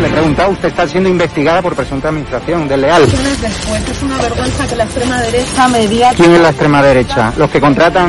Le he preguntado, usted está siendo investigada por presunta administración desleal. después es una vergüenza que la extrema derecha media... ¿Quién es la extrema derecha? Los que contratan...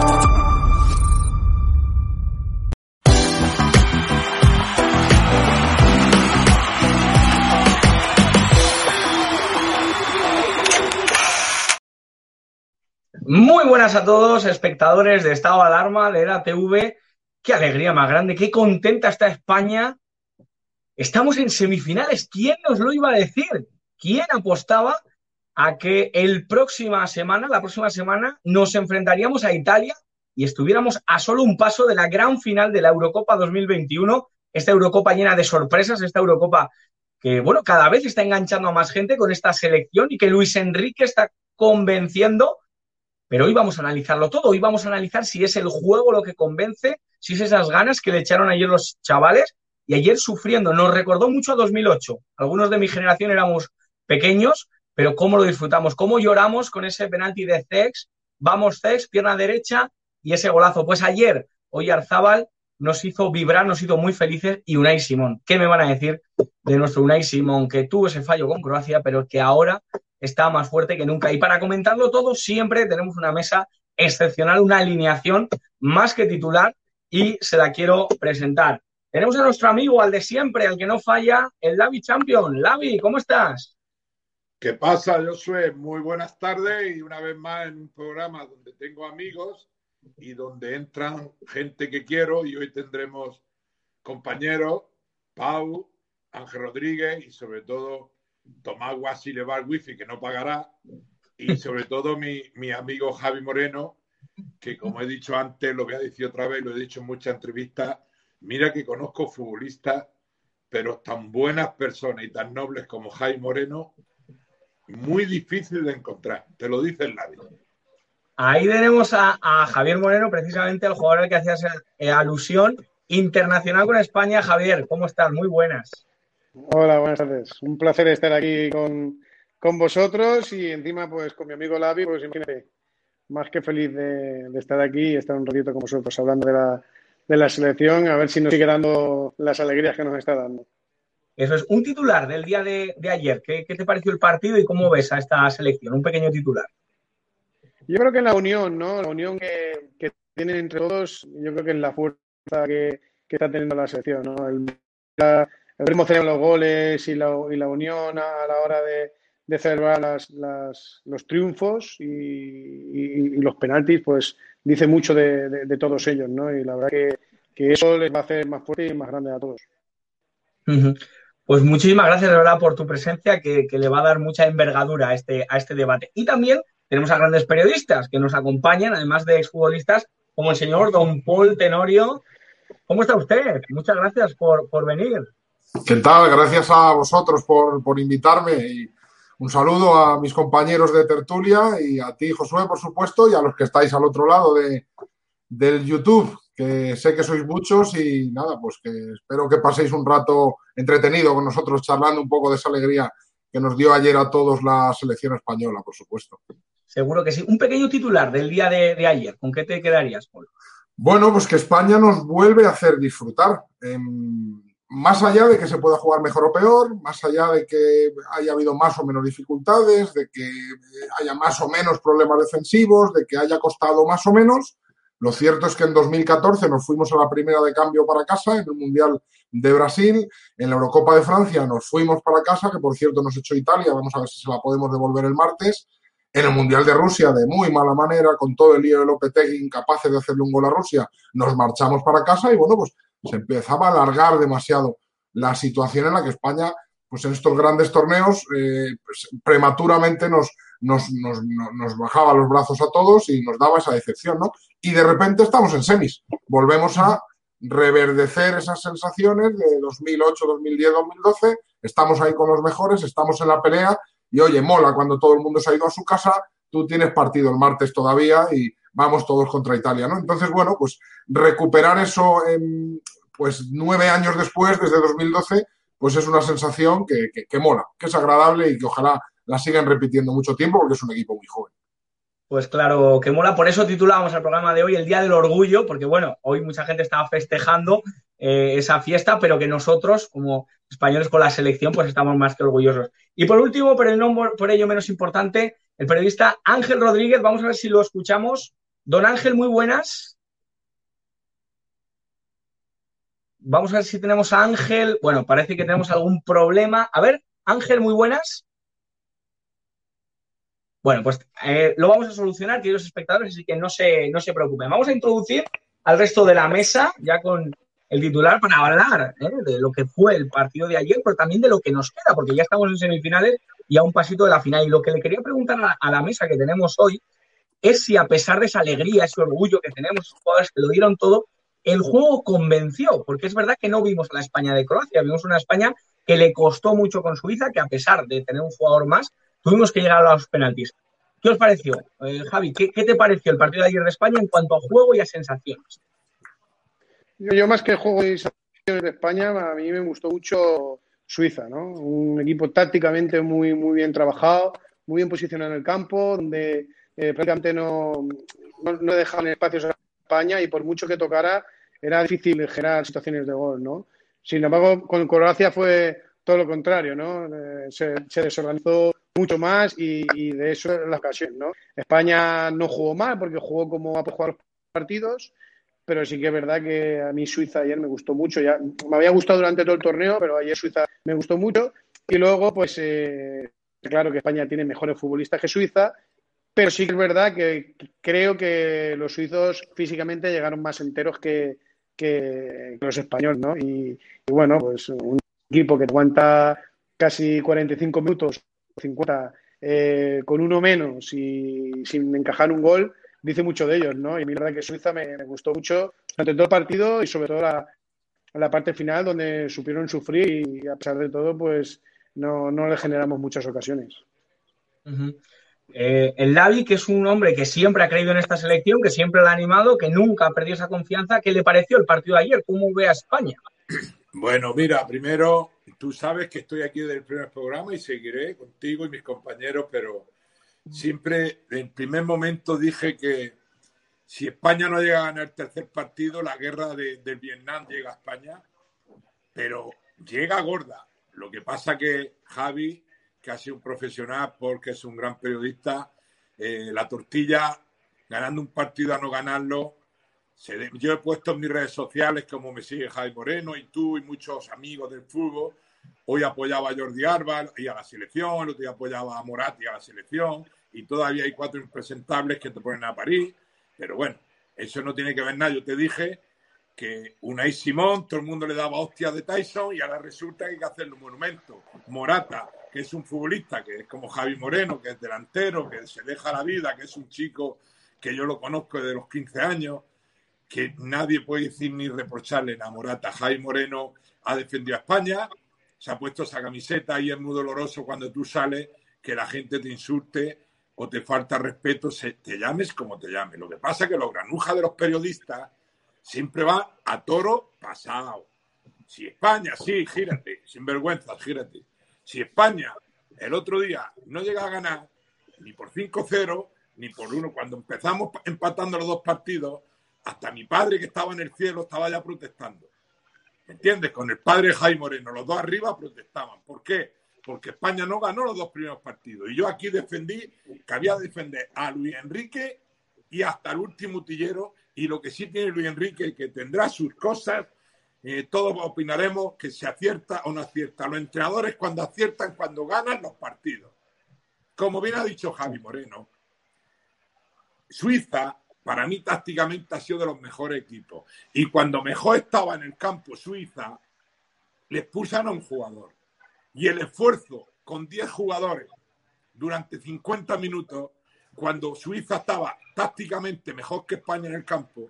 Muy buenas a todos, espectadores de Estado Alarma, de la TV. Qué alegría más grande, qué contenta está España. Estamos en semifinales. ¿Quién nos lo iba a decir? ¿Quién apostaba a que el próxima semana, la próxima semana, nos enfrentaríamos a Italia y estuviéramos a solo un paso de la gran final de la Eurocopa 2021? Esta Eurocopa llena de sorpresas, esta Eurocopa que, bueno, cada vez está enganchando a más gente con esta selección y que Luis Enrique está convenciendo pero hoy vamos a analizarlo todo. Hoy vamos a analizar si es el juego lo que convence, si es esas ganas que le echaron ayer los chavales y ayer sufriendo. Nos recordó mucho a 2008. Algunos de mi generación éramos pequeños, pero cómo lo disfrutamos, cómo lloramos con ese penalti de Cex. Vamos Cex, pierna derecha y ese golazo. Pues ayer, hoy Arzábal nos hizo vibrar, nos hizo muy felices y Unai Simón. ¿Qué me van a decir de nuestro Unai Simón que tuvo ese fallo con Croacia, pero que ahora está más fuerte que nunca. Y para comentarlo todo, siempre tenemos una mesa excepcional, una alineación más que titular y se la quiero presentar. Tenemos a nuestro amigo, al de siempre, al que no falla, el Lavi Champion. Lavi, ¿cómo estás? ¿Qué pasa, Josué? Muy buenas tardes y una vez más en un programa donde tengo amigos y donde entran gente que quiero y hoy tendremos compañeros, Pau, Ángel Rodríguez y sobre todo Tomás Guasi le wifi que no pagará y sobre todo mi, mi amigo Javi Moreno que como he dicho antes, lo voy a decir otra vez, lo he dicho en muchas entrevistas, mira que conozco futbolistas, pero tan buenas personas y tan nobles como Javi Moreno, muy difícil de encontrar, te lo dice el labio. Ahí tenemos a, a, Javier Moreno, precisamente el jugador al que hacías eh, alusión, internacional con España. Javier, ¿cómo estás? Muy buenas. Hola, buenas tardes. Un placer estar aquí con, con vosotros y encima pues con mi amigo Lavi, pues imagínate, más que feliz de, de, estar aquí y estar un ratito con vosotros hablando de la, de la selección, a ver si nos sigue dando las alegrías que nos está dando. Eso es un titular del día de, de ayer. ¿Qué, ¿Qué, te pareció el partido y cómo ves a esta selección? Un pequeño titular. Yo creo que la unión, ¿no? La unión que, tienen entre todos, yo creo que es la fuerza que, que está teniendo la selección, ¿no? El, la, el los goles y la, y la unión a la hora de, de celebrar las, las, los triunfos y, los penaltis, pues dice mucho de, de, todos ellos, ¿no? Y la verdad que, eso les va a hacer más fuerte y más grande a todos. Pues muchísimas gracias, de verdad, por tu presencia, que, que, le va a dar mucha envergadura a este, a este debate. Y también tenemos a grandes periodistas que nos acompañan, además de exfutbolistas, como el señor Don Paul Tenorio. ¿Cómo está usted? Muchas gracias por, venir. ¿Qué tal? Gracias a vosotros por, por invitarme y un saludo a mis compañeros de tertulia y a ti, Josué, por supuesto, y a los que estáis al otro lado de, del YouTube, que sé que sois muchos y nada, pues que espero que paséis un rato entretenido con nosotros charlando un poco de esa alegría que nos dio ayer a todos la selección española, por supuesto. Seguro que sí. Un pequeño titular del día de, ayer, ¿con qué te quedarías, Paul? Bueno, pues que España nos vuelve a hacer disfrutar. Eh, más allá de que se pueda jugar mejor o peor, más allá de que haya habido más o menos dificultades, de que haya más o menos problemas defensivos, de que haya costado más o menos, lo cierto es que en 2014 nos fuimos a la primera de cambio para casa, en el Mundial de Brasil, en la Eurocopa de Francia nos fuimos para casa, que por cierto nos echó Italia, vamos a ver si se la podemos devolver el martes, en el Mundial de Rusia de muy mala manera, con todo el lío de Lopetegui incapaces de hacerle un gol a Rusia, nos marchamos para casa y bueno, pues se empezaba a alargar demasiado la situación en la que España, pues en estos grandes torneos, eh, pues, prematuramente nos, nos, nos, nos, bajaba los brazos a todos y nos daba esa decepción, ¿no? Y de repente estamos en semis. Volvemos a reverdecer esas sensaciones de 2008, 2010, 2012. Estamos ahí con los mejores, estamos en la pelea y oye, mola cuando todo el mundo se ha ido a su casa, tú tienes partido el martes todavía y vamos todos contra Italia, ¿no? Entonces, bueno, pues recuperar eso en, pues nueve años después, desde 2012, pues es una sensación que, que, mola, que es agradable y que ojalá la sigan repitiendo mucho tiempo porque es un equipo muy joven. Pues claro, que mola. Por eso titulamos el programa de hoy el Día del Orgullo, porque bueno, hoy mucha gente estaba festejando eh, esa fiesta, pero que nosotros, como españoles con la selección, pues estamos más que orgullosos. Y por último, pero no por ello menos importante, el periodista Ángel Rodríguez. Vamos a ver si lo escuchamos. Don Ángel, muy buenas. Vamos a ver si tenemos a Ángel. Bueno, parece que tenemos algún problema. A ver, Ángel, muy buenas. Bueno, pues eh, lo vamos a solucionar, queridos espectadores, así que no se, no se preocupen. Vamos a introducir al resto de la mesa, ya con el titular, para hablar ¿eh? de lo que fue el partido de ayer, pero también de lo que nos queda, porque ya estamos en semifinales y a un pasito de la final. Y lo que le quería preguntar a, la mesa que tenemos hoy es si a pesar de esa alegría, ese orgullo que tenemos, esos jugadores que lo dieron todo, el juego convenció, porque es verdad que no vimos a la España de Croacia, vimos una España que le costó mucho con Suiza, que a pesar de tener un jugador más, tuvimos que llegar a los penaltis. ¿Qué os pareció, eh, Javi? ¿qué, ¿qué, te pareció el partido de ayer de España en cuanto a juego y a sensaciones? Yo, más que juego sensaciones de España, a mí me gustó mucho Suiza, ¿no? Un equipo tácticamente muy, muy bien trabajado, muy bien posicionado en el campo, donde eh, prácticamente no, no, dejaban espacios a España y por mucho que tocara, era difícil generar situaciones de gol, ¿no? Sin embargo, con Croacia fue todo lo contrario, ¿no? Eh, se, se, desorganizó mucho más y, y, de eso es la ocasión, ¿no? España no jugó mal porque jugó como a jugar los partidos, pero sí que es verdad que a mí Suiza ayer me gustó mucho. Ya me había gustado durante todo el torneo, pero ayer Suiza me gustó mucho. Y luego, pues, eh, claro que España tiene mejores futbolistas que Suiza, pero sí que es verdad que creo que los suizos físicamente llegaron más enteros que, que los españoles, ¿no? Y, y bueno, pues un equipo que aguanta casi 45 minutos, 50, eh, con uno menos y sin encajar un gol, dice mucho de ellos, ¿no? Y a mí la verdad que Suiza me, me gustó mucho durante todo el partido y sobre todo la, la, parte final donde supieron sufrir y a pesar de todo, pues no, no le generamos muchas ocasiones. Uh -huh. eh, el Lavi, que es un hombre que siempre ha creído en esta selección, que siempre la ha animado, que nunca ha perdido esa confianza, ¿qué le pareció el partido de ayer? ¿Cómo ve a España? Bueno, mira, primero, tú sabes que estoy aquí del primer programa y seguiré contigo y mis compañeros, pero siempre en primer momento dije que si España no llega a ganar el tercer partido, la guerra de, Vietnam llega a España, pero llega gorda. Lo que pasa que Javi, que ha sido un profesional porque es un gran periodista, eh, la tortilla, ganando un partido a no ganarlo, yo he puesto en mis redes sociales, como me sigue Javi Moreno y tú y muchos amigos del fútbol, hoy apoyaba a Jordi Arba y a la selección, el otro día apoyaba a Moratti y a la selección, y todavía hay cuatro impresentables que te ponen a París, pero bueno, eso no tiene que ver nada. Yo te dije que Unai Simón, todo el mundo le daba hostias de Tyson y ahora resulta que hay que hacerle un monumento. Morata, que es un futbolista, que es como Javi Moreno, que es delantero, que se deja la vida, que es un chico que yo lo conozco desde los 15 años, que nadie puede decir ni reprocharle a Morata. Javi Moreno ha defendido a España, se ha puesto esa camiseta y es muy doloroso cuando tú sales que la gente te insulte o te falta respeto, se, te llames como te llames. Lo que pasa es que los granujas de los periodistas siempre va a toro pasado. Si España, sí, gírate, sin vergüenza, gírate. Si España el otro día no llega a ganar ni por 5-0 ni por uno, cuando empezamos empatando los dos partidos, hasta mi padre que estaba en el cielo estaba ya protestando. ¿Me entiendes? Con el padre Jaime Moreno, los dos arriba protestaban. ¿Por qué? Porque España no ganó los dos primeros partidos. Y yo aquí defendí que había que defender a Luis Enrique y hasta el último utillero. Y lo que sí tiene Luis Enrique, que tendrá sus cosas, eh, todos opinaremos que se acierta o no acierta. Los entrenadores cuando aciertan, cuando ganan los partidos. Como bien ha dicho Javi Moreno, Suiza, para mí tácticamente ha sido de los mejores equipos. Y cuando mejor estaba en el campo Suiza, le expulsan a un jugador. Y el esfuerzo con 10 jugadores durante 50 minutos, cuando Suiza estaba tácticamente mejor que España en el campo,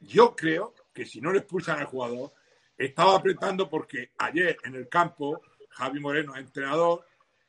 yo creo que si no le expulsan al jugador, estaba apretando porque ayer en el campo Javi Moreno es entrenador,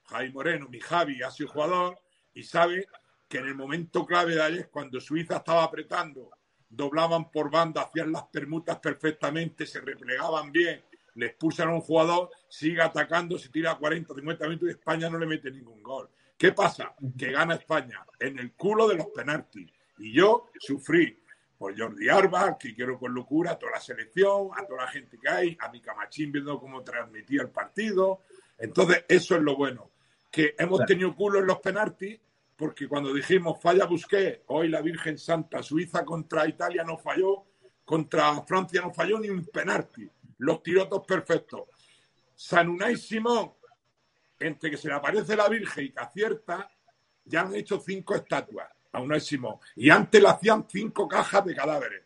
Javi Moreno, mi Javi, ha sido jugador y sabe que en el momento clave de ayer, cuando Suiza estaba apretando, doblaban por banda, hacían las permutas perfectamente, se replegaban bien, le expulsan a un jugador, sigue atacando, se tira 40, 50 minutos y España no le mete ningún gol. ¿Qué pasa? Que gana España en el culo de los penaltis. Y yo sufrí por Jordi Arba, que quiero con locura a toda la selección, a toda la gente que hay, a mi Camachín viendo cómo transmitía el partido. Entonces, eso es lo bueno, que hemos tenido culo en los penaltis, porque cuando dijimos falla Busqué, hoy la Virgen Santa, Suiza contra Italia no falló, contra Francia no falló ni un penalti. Los tirotos perfectos. Sanunay Simón, entre que se le aparece la Virgen y que acierta, ya han hecho cinco estatuas a Unai Simón. Y antes le hacían cinco cajas de cadáveres.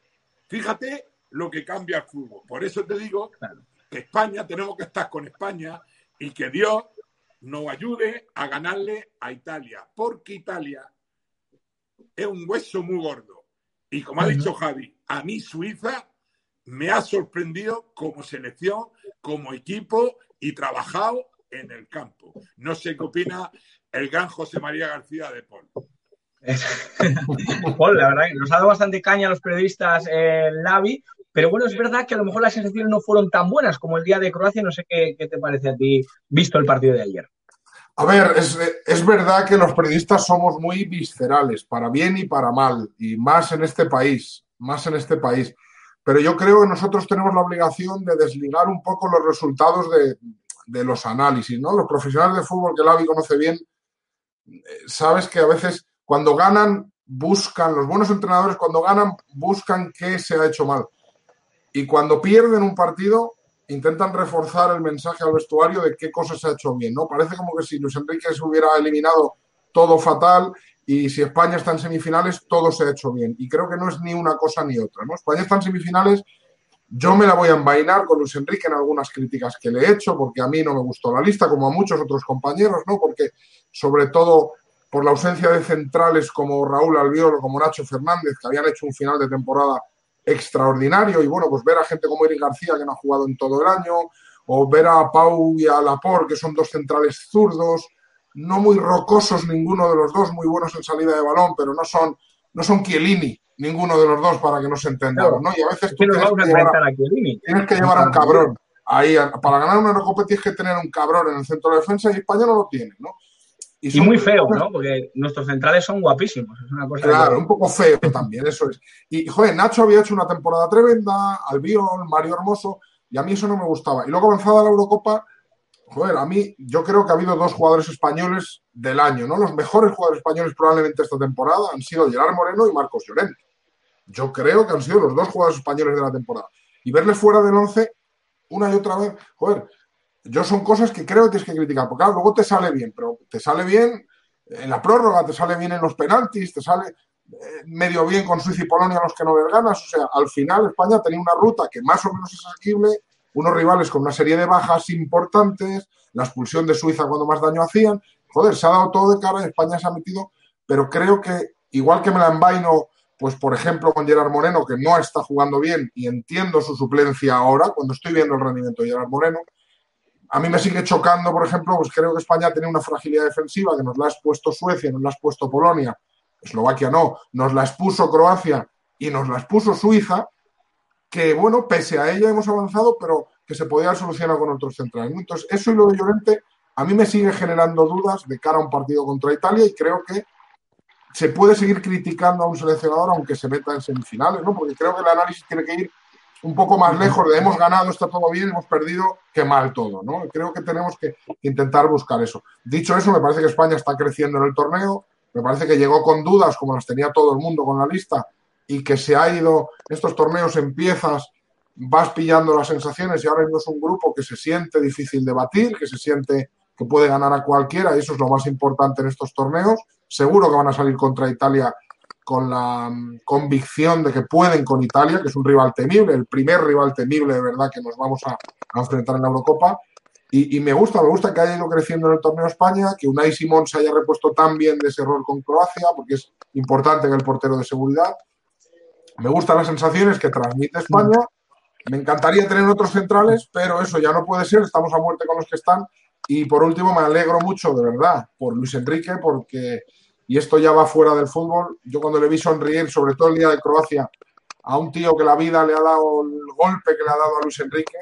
Fíjate lo que cambia el fútbol. Por eso te digo que España, tenemos que estar con España y que Dios nos ayude a ganarle a Italia. Porque Italia es un hueso muy gordo. Y como ha dicho Javi, a mí Suiza me ha sorprendido como selección, como equipo y trabajado en el campo. No sé qué opina el gran José María García de Paul. Paul, la verdad, nos ha dado bastante caña a los periodistas eh, Lavi, pero bueno, es verdad que a lo mejor las sensaciones no fueron tan buenas como el día de Croacia. No sé qué, te parece a ti, visto el partido de ayer. A ver, es, es, verdad que los periodistas somos muy viscerales, para bien y para mal, y más en este país, más en este país. Pero yo creo que nosotros tenemos la obligación de desligar un poco los resultados de, de los análisis, ¿no? Los profesionales de fútbol que Lavi conoce bien, eh, sabes que a veces cuando ganan buscan, los buenos entrenadores cuando ganan buscan qué se ha hecho mal. Y cuando pierden un partido intentan reforzar el mensaje al vestuario de qué cosas se ha hecho bien, ¿no? Parece como que si Luis Enrique se hubiera eliminado todo fatal y si España está en semifinales todo se ha hecho bien. Y creo que no es ni una cosa ni otra, ¿no? España está en semifinales yo me la voy a envainar con Luis Enrique en algunas críticas que le he hecho, porque a mí no me gustó la lista, como a muchos otros compañeros, ¿no? Porque sobre todo por la ausencia de centrales como Raúl Albiol o como Nacho Fernández, que habían hecho un final de temporada extraordinario, y bueno, pues ver a gente como Eric García, que no ha jugado en todo el año, o ver a Pau y a Laporte, que son dos centrales zurdos, no muy rocosos ninguno de los dos, muy buenos en salida de balón, pero no son, no son Chiellini, ninguno de los dos para que nos entendamos, ¿no? Y a veces tú tienes, que llevar, a tienes que llevar a un cabrón. Ahí, para ganar una Eurocopa tienes que tener un cabrón en el centro de defensa y España no lo tiene, ¿no? Y, y muy feo, ¿no? Porque nuestros centrales son guapísimos. Es una cosa claro, un poco feo también, eso es. Y, joder, Nacho había hecho una temporada tremenda, Albiol, Mario Hermoso, y a mí eso no me gustaba. Y luego avanzada la Eurocopa, joder, a mí yo creo que ha habido dos jugadores españoles del año, ¿no? Los mejores jugadores españoles probablemente esta temporada han sido Gerard Moreno y Marcos Llorente. Yo creo que han sido los dos jugadores españoles de la temporada. Y verles fuera del 11 una y otra vez, joder, yo son cosas que creo que tienes que criticar, porque luego te sale bien, pero te sale bien en la prórroga, te sale bien en los penaltis, te sale eh, medio bien con Suiza y Polonia los que no les ganas. O sea, al final España tenía una ruta que más o menos es asequible unos rivales con una serie de bajas importantes, la expulsión de Suiza cuando más daño hacían. Joder, se ha dado todo de cara, España se ha metido, pero creo que igual que me la envaino, pues por ejemplo con Gerard Moreno, que no está jugando bien y entiendo su suplencia ahora, cuando estoy viendo el rendimiento de Gerard Moreno, a mí me sigue chocando, por ejemplo, pues creo que España tiene una fragilidad defensiva que nos la ha expuesto Suecia, nos la ha expuesto Polonia, Eslovaquia no, nos la expuso Croacia y nos la expuso Suiza, que bueno, pese a ella hemos avanzado, pero que se podía solucionar con otros centrales. Entonces, eso y lo de Llorente a mí me sigue generando dudas de cara a un partido contra Italia y creo que se puede seguir criticando a un seleccionador aunque se meta en semifinales, ¿no? Porque creo que el análisis tiene que ir un poco más lejos de hemos ganado, está todo bien, hemos perdido, qué mal todo, ¿no? Creo que tenemos que intentar buscar eso. Dicho eso, me parece que España está creciendo en el torneo, me parece que llegó con dudas, como las tenía todo el mundo con la lista, y que se ha ido, estos torneos empiezas, vas pillando las sensaciones y ahora mismo es un grupo que se siente difícil de batir, que se siente que puede ganar a cualquiera, y eso es lo más importante en estos torneos. Seguro que van a salir contra Italia con la mm, convicción de que pueden con Italia, que es un rival temible, el primer rival temible de verdad que nos vamos a, enfrentar en la Eurocopa. Y, me gusta, me gusta que haya ido creciendo en el torneo España, que Unai Simón se haya repuesto tan bien de ese error con Croacia, porque es importante en el portero de seguridad. Me gustan las sensaciones que transmite España. Me encantaría tener otros centrales, pero eso ya no puede ser. Estamos a muerte con los que están. Y por último, me alegro mucho, de verdad, por Luis Enrique, porque y esto ya va fuera del fútbol. Yo cuando le vi sonreír, sobre todo el día de Croacia, a un tío que la vida le ha dado el golpe que le ha dado a Luis Enrique,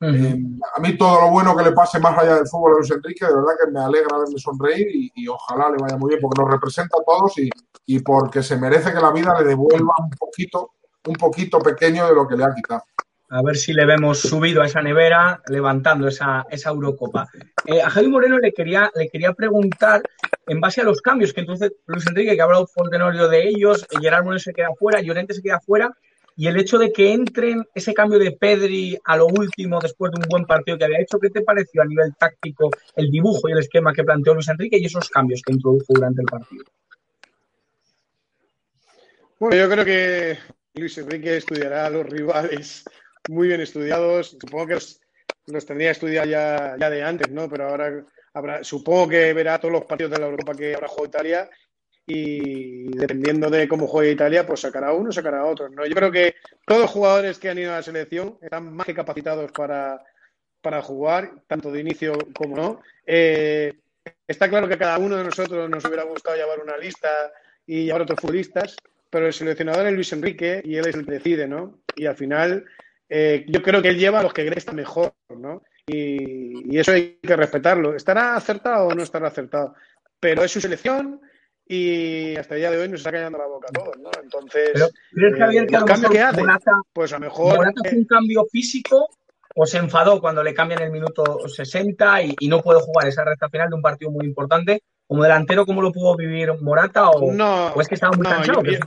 eh, a mí todo lo bueno que le pase más allá del fútbol a Luis Enrique, de verdad que me alegra verle sonreír y, ojalá le vaya muy bien porque nos representa a todos y, porque se merece que la vida le devuelva un poquito, un poquito pequeño de lo que le ha quitado. A ver si le vemos subido a esa nevera, levantando esa, esa Eurocopa. Eh, a Javi Moreno le quería, le quería preguntar, en base a los cambios, que entonces Luis Enrique, que ha hablado Fontenorio de ellos, eh, Gerard Moreno se queda fuera, Llorente se queda fuera, y el hecho de que entren ese cambio de Pedri a lo último, después de un buen partido que había hecho, ¿qué te pareció a nivel táctico el dibujo y el esquema que planteó Luis Enrique y esos cambios que introdujo durante el partido? Bueno, yo creo que Luis Enrique estudiará a los rivales muy bien estudiados. Supongo que los, tendría estudiado ya, ya de antes, ¿no? Pero ahora habrá, supongo que verá todos los partidos de la Europa que habrá jugado Italia y dependiendo de cómo juegue Italia, pues sacará uno, sacará otro. ¿no? Yo creo que todos los jugadores que han ido a la selección están más que capacitados para, para jugar, tanto de inicio como no. Eh, está claro que cada uno de nosotros nos hubiera gustado llevar una lista y llevar otros futbolistas, pero el seleccionador es Luis Enrique y él es el que decide, ¿no? Y al final eh, yo creo que él lleva a los que cree que está mejor, ¿no? Y, eso hay que respetarlo. ¿Estará acertado o no estará acertado? Pero es su selección y hasta el día de hoy nos está callando la boca a todos, ¿no? Entonces, ¿crees, Javier, que cambio que hace? pues a lo mejor... Morata hace un cambio físico o se enfadó cuando le cambian el minuto 60 y, y no puede jugar esa recta final de un partido muy importante como delantero, ¿cómo lo pudo vivir Morata? ¿O, no, es que estaba muy cansado? Yo,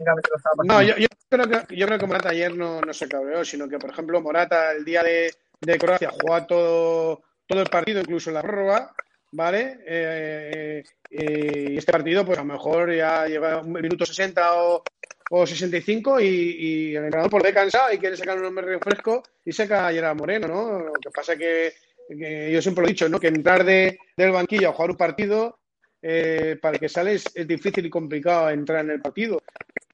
no, yo, creo que, yo creo que Morata ayer no, no se cabreó, sino que, por ejemplo, Morata el día de, de Croacia jugó todo, todo el partido, incluso la prórroga, ¿vale? Eh, eh, y este partido, pues a lo mejor ya lleva un minuto 60 o, o 65 y, y el entrenador por cansado y quiere sacar un hombre fresco y saca a Gerard Moreno, ¿no? Lo que pasa que, que yo siempre lo he dicho, ¿no? Que entrar de, del banquillo a jugar un partido eh, para el que sale es, difícil y complicado entrar en el partido.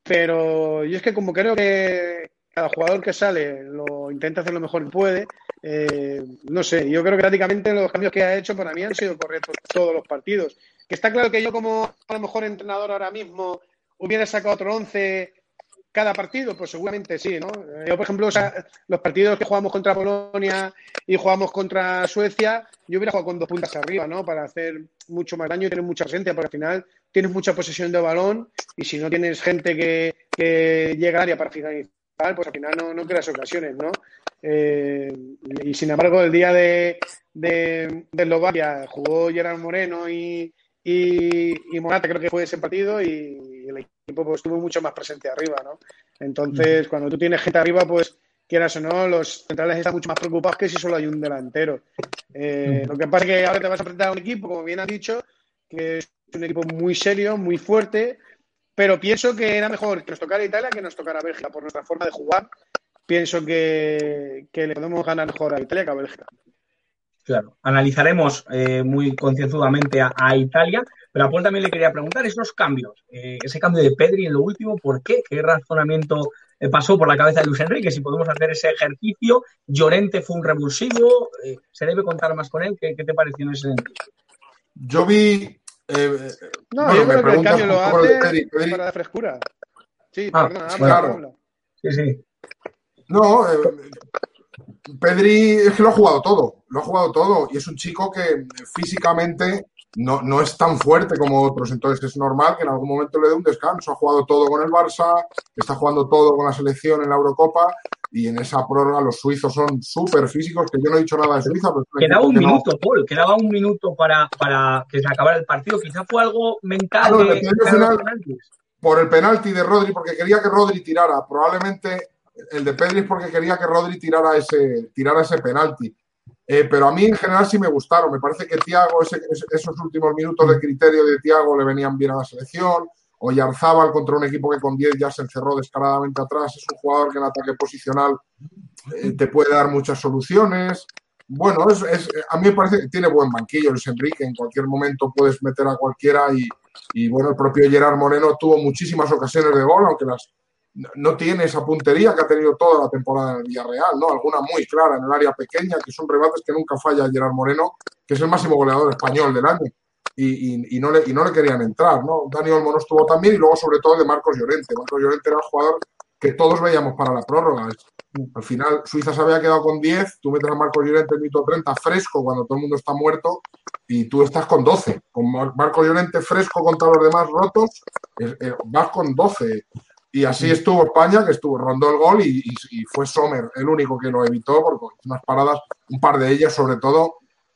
Pero yo es que como creo que cada jugador que sale lo intenta hacer lo mejor que puede, eh, no sé, yo creo que prácticamente los cambios que ha hecho para mí han sido correctos todos los partidos. Que está claro que yo como a lo mejor entrenador ahora mismo hubiera sacado otro once cada partido, pues seguramente sí, ¿no? Yo, por ejemplo, los partidos que jugamos contra Polonia y jugamos contra Suecia, yo hubiera jugado con dos puntas arriba, ¿no? Para hacer mucho más daño y tener mucha presencia, porque al final tienes mucha posesión de balón y si no tienes gente que, que llega al área para finalizar, pues al final no, no creas ocasiones, ¿no? Eh, y sin embargo, el día de, de, de Eslovaquia jugó Gerard Moreno y, y, y, Morata, creo que fue ese partido, y el equipo pues, tuvo mucho más presente arriba, ¿no? Entonces, cuando tú tienes gente arriba, pues quieras o no, los centrales están mucho más preocupados que si solo hay un delantero. Eh, lo que pasa es que ahora te vas a enfrentar a un equipo, como bien has dicho, que es un equipo muy serio, muy fuerte, pero pienso que era mejor que nos tocara Italia que nos tocara Bélgica por nuestra forma de jugar pienso que, que le podemos ganar mejor a Italia que a Bélgica. Claro, analizaremos eh, muy concienzudamente a, a, Italia, pero a Paul también le quería preguntar esos cambios, eh, ese cambio de Pedri en lo último, ¿por qué? ¿Qué razonamiento eh, pasó por la cabeza de Luis Enrique? Si podemos hacer ese ejercicio, Llorente fue un revulsivo, eh, ¿se debe contar más con él? ¿Qué, qué te pareció en ese sentido? Yo vi... eh, No, bueno, yo me creo que el cambio lo hace Pedri, Pedri- para la frescura. Sí, Ah, perdona, claro. Sí, sí. No, eh, Pedri es que lo ha jugado todo, lo ha jugado todo y es un chico que físicamente no, no es tan fuerte como otros, entonces es normal que en algún momento le dé un descanso. Ha jugado todo con el Barça, está jugando todo con la selección en la Eurocopa y en esa prórroga los suizos son súper físicos, que yo no he dicho nada de Suiza, pero Quedaba un que no- minuto, Paul, quedaba un minuto para, para que se acabara el partido. Quizá fue algo mental Claro, de, el episodio de los final- penaltis. por el penalti de Rodri, porque quería que Rodri tirara. Probablemente el de Pedri es porque quería que Rodri tirara ese, tirara ese penalti. Eh, pero a mí en general sí me gustaron. Me parece que Tiago, esos últimos minutos de criterio de Tiago le venían bien a la selección. O Yarzábal contra un equipo que con 10 ya se encerró descaradamente atrás. Es un jugador que en ataque posicional eh, te puede dar muchas soluciones. Bueno, es, es- a mí me parece que tiene buen banquillo Luis Enrique. En cualquier momento puedes meter a cualquiera y, y bueno, el propio Gerard Moreno tuvo muchísimas ocasiones de gol, aunque las no- tiene esa puntería que ha tenido toda la temporada en el Villarreal, ¿no? Alguna muy clara en el área pequeña, que son rebates que nunca falla Gerard Moreno, que es el máximo goleador español del año. Y, no, le, y no le querían entrar, ¿no? Dani Olmo no estuvo también y luego sobre todo de Marcos Llorente. Marcos Llorente era el jugador que todos veíamos para la prórroga. Al final Suiza se había quedado con 10, tú metes a Marcos Llorente en minuto 30 fresco cuando todo el mundo está muerto y tú estás con 12. Con Mar- Marcos Llorente fresco contra los demás rotos, eh, vas con 12. Y así estuvo España, que estuvo, rondó el gol y, y- y fue Sommer el único que lo evitó, porque unas paradas, un par de ellas sobre todo,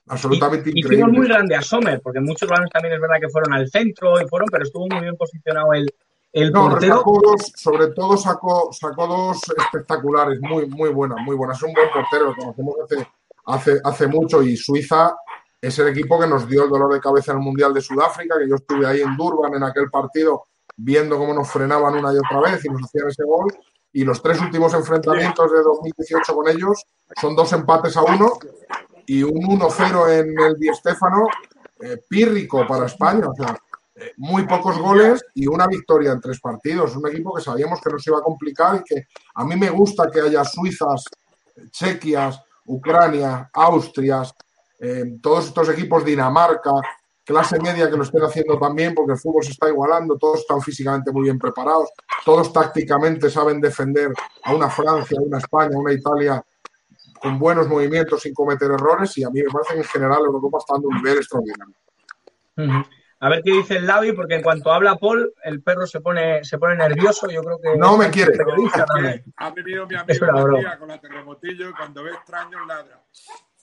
absolutamente Y- Hicimos muy increíbles. grande a Sommer, porque muchos balones también es verdad que fueron al centro y fueron, pero estuvo muy bien posicionado el, el No, portero. sacó dos, sobre todo sacó, sacó dos espectaculares, muy, muy buenas, muy buenas. Es un buen portero, lo conocemos hace, hace, hace mucho y Suiza es el equipo que nos dio el dolor de cabeza en el Mundial de Sudáfrica, que yo estuve ahí en Durban en aquel partido viendo cómo nos frenaban una y otra vez y nos hacían ese gol. Y los tres últimos enfrentamientos de 2018 con ellos son dos empates a uno y un 1-0 en el Di Stéfano, eh, pírrico para España. O sea, eh, muy pocos goles y una victoria en tres partidos. Un equipo que sabíamos que nos iba a complicar y que a mí me gusta que haya suizas, chequias, Ucrania, Austrias, eh, todos estos equipos, Dinamarca, clase media que lo estén haciendo también porque el fútbol se está igualando, todos están físicamente muy bien preparados, todos tácticamente saben defender a una Francia, a una España, a una Italia con buenos movimientos sin cometer errores y a mí me parece que en general Europa está dando un nivel extraordinario. A ver qué dice el Lavi, porque en cuanto habla Paul, el perro se pone, se pone nervioso. Yo creo que. No me quiere. Ha venido mi amigo con la terremotillo y cuando ve extraños ladra.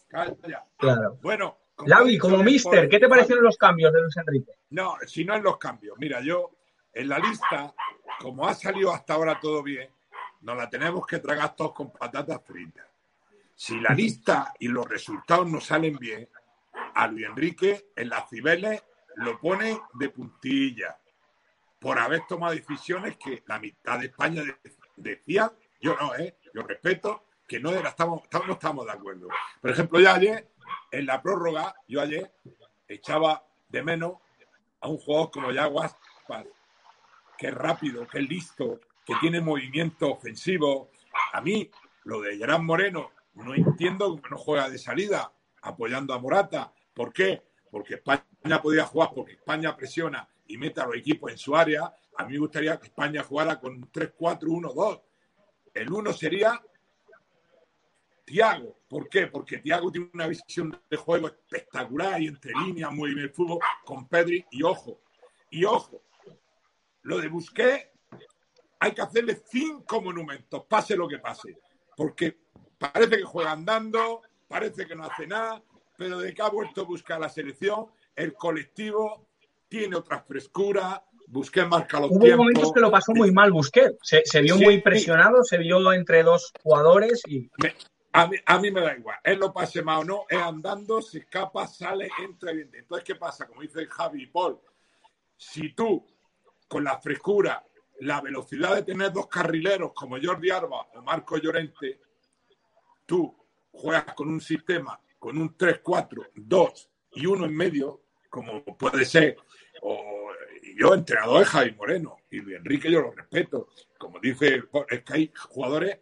Calla. Claro. Bueno. Lavi, como mister, ¿qué te parecieron los cambios de Luis Enrique? No, si no en los cambios. Mira, yo en la lista, como ha salido hasta ahora todo bien, nos la tenemos que tragar todos con patatas fritas. Si la lista y los resultados no salen bien, a Luis Enrique en las cibeles lo pone de puntilla por haber tomado decisiones que la mitad de España de- decía, yo no, ¿eh? yo respeto, que no, era, no estamos de acuerdo. Por ejemplo, ya ayer, en la prórroga, yo ayer echaba de menos a un jugador como Yaguas, que es rápido, que es listo, que tiene movimiento ofensivo. A mí, lo de Gerard Moreno, no entiendo que no juega de salida apoyando a Morata. ¿Por qué? Porque España podía jugar, porque España presiona y mete a los equipos en su área. A mí me gustaría que España jugara con un 3-4-1-2. El uno sería Tiago. ¿Por qué? Porque Tiago tiene una visión de juego espectacular y entre líneas, muy bien el fútbol, con Pedri y ojo. Y ojo, lo de Busquets hay que hacerle cinco monumentos, pase lo que pase. Porque parece que juega andando, parece que no hace nada, pero de que ha vuelto a buscar la selección, el colectivo tiene otra frescura, Busquets marca los Hubo tiempos. momentos que lo pasó muy mal Busquets. Se, se vio Sí, muy sí. presionado, se vio entre dos jugadores y. Me- a, mí, me da igual. Él lo pase mal o no, es andando, se escapa, sale, entra y. Entonces, ¿qué pasa? Como dice Javi y Paul, si tú, con la frescura la velocidad de tener dos carrileros como Jordi Arba o Marco Llorente, tú juegas con un sistema, con un 3-4-2 y uno en medio, como puede ser, o yo, entrenador es Javi Moreno, y Enrique yo lo respeto. Como dice, es que hay jugadores